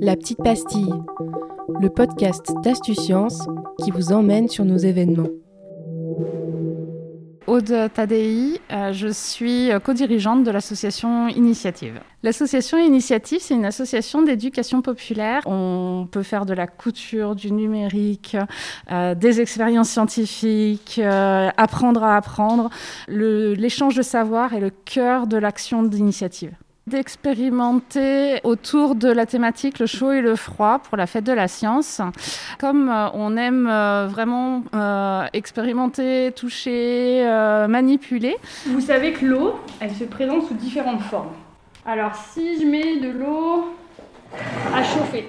La petite pastille, le podcast d'Astucience qui vous emmène sur nos événements. Aude Tadei, euh, je suis co-dirigeante de l'association Initiative. L'association Initiative, c'est une association d'éducation populaire. On peut faire de la couture, du numérique, euh, des expériences scientifiques, euh, apprendre à apprendre. L'échange de savoir est le cœur de l'action d'initiative d'expérimenter autour de la thématique le chaud et le froid pour la fête de la science. Comme euh, on aime euh, vraiment euh, expérimenter, toucher, manipuler. Vous savez que l'eau, elle se présente sous différentes formes. Alors si je mets de l'eau à chauffer,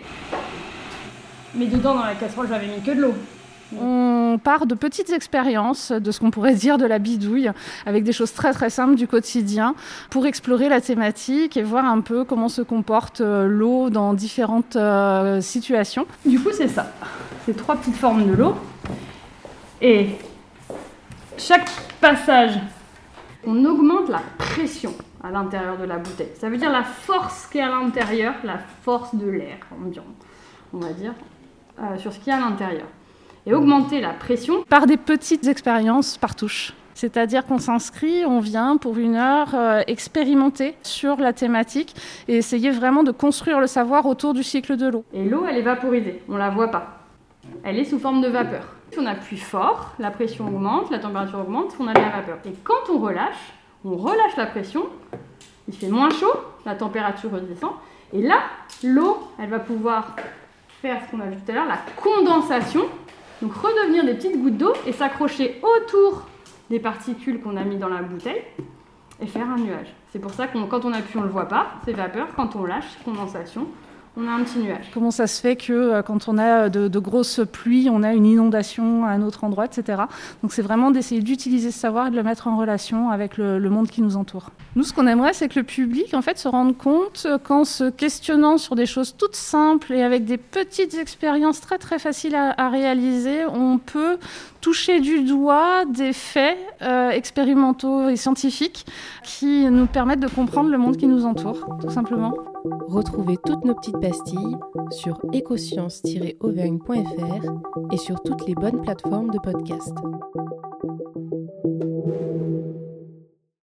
mais dedans dans la casserole, j'avais mis que de l'eau. On part de petites expériences, de ce qu'on pourrait dire de la bidouille, avec des choses très très simples du quotidien, pour explorer la thématique et voir un peu comment se comporte euh, l'eau dans différentes euh, situations. Du coup, c'est ça. C'est trois petites formes de l'eau. Et chaque passage, on augmente la pression à l'intérieur de la bouteille. Ça veut dire la force qui est à l'intérieur, la force de l'air ambiant, on va dire, euh, sur ce qui est à l'intérieur et augmenter la pression par des petites expériences par touche. C'est-à-dire qu'on s'inscrit, on vient pour une heure euh, expérimenter sur la thématique et essayer vraiment de construire le savoir autour du cycle de l'eau. Et l'eau, elle est vaporisée, on la voit pas. Elle est sous forme de vapeur. Si on appuie fort, la pression augmente, la température augmente, on a de la vapeur. Et quand on relâche, on relâche la pression, il fait moins chaud, la température redescend, et là, l'eau, elle va pouvoir faire ce qu'on a vu tout à l'heure, la condensation, donc redevenir des petites gouttes d'eau et s'accrocher autour des particules qu'on a mis dans la bouteille et faire un nuage. C'est pour ça que quand on appuie, on ne le voit pas, c'est vapeur. Quand on lâche, condensation, on a un petit nuage. Comment ça se fait que euh, quand on a de, grosses pluies, on a une inondation à un autre endroit, etc. Donc c'est vraiment d'essayer d'utiliser ce savoir et de le mettre en relation avec le, monde qui nous entoure. Nous, ce qu'on aimerait, c'est que le public en fait se rende compte qu'en se questionnant sur des choses toutes simples et avec des petites expériences très très faciles à, réaliser, on peut toucher du doigt des faits euh, expérimentaux et scientifiques qui nous permettent de comprendre le monde qui nous entoure, tout simplement. Retrouvez toutes nos petites pastilles sur écosciences-auvergne.fr et sur toutes les bonnes plateformes de podcast.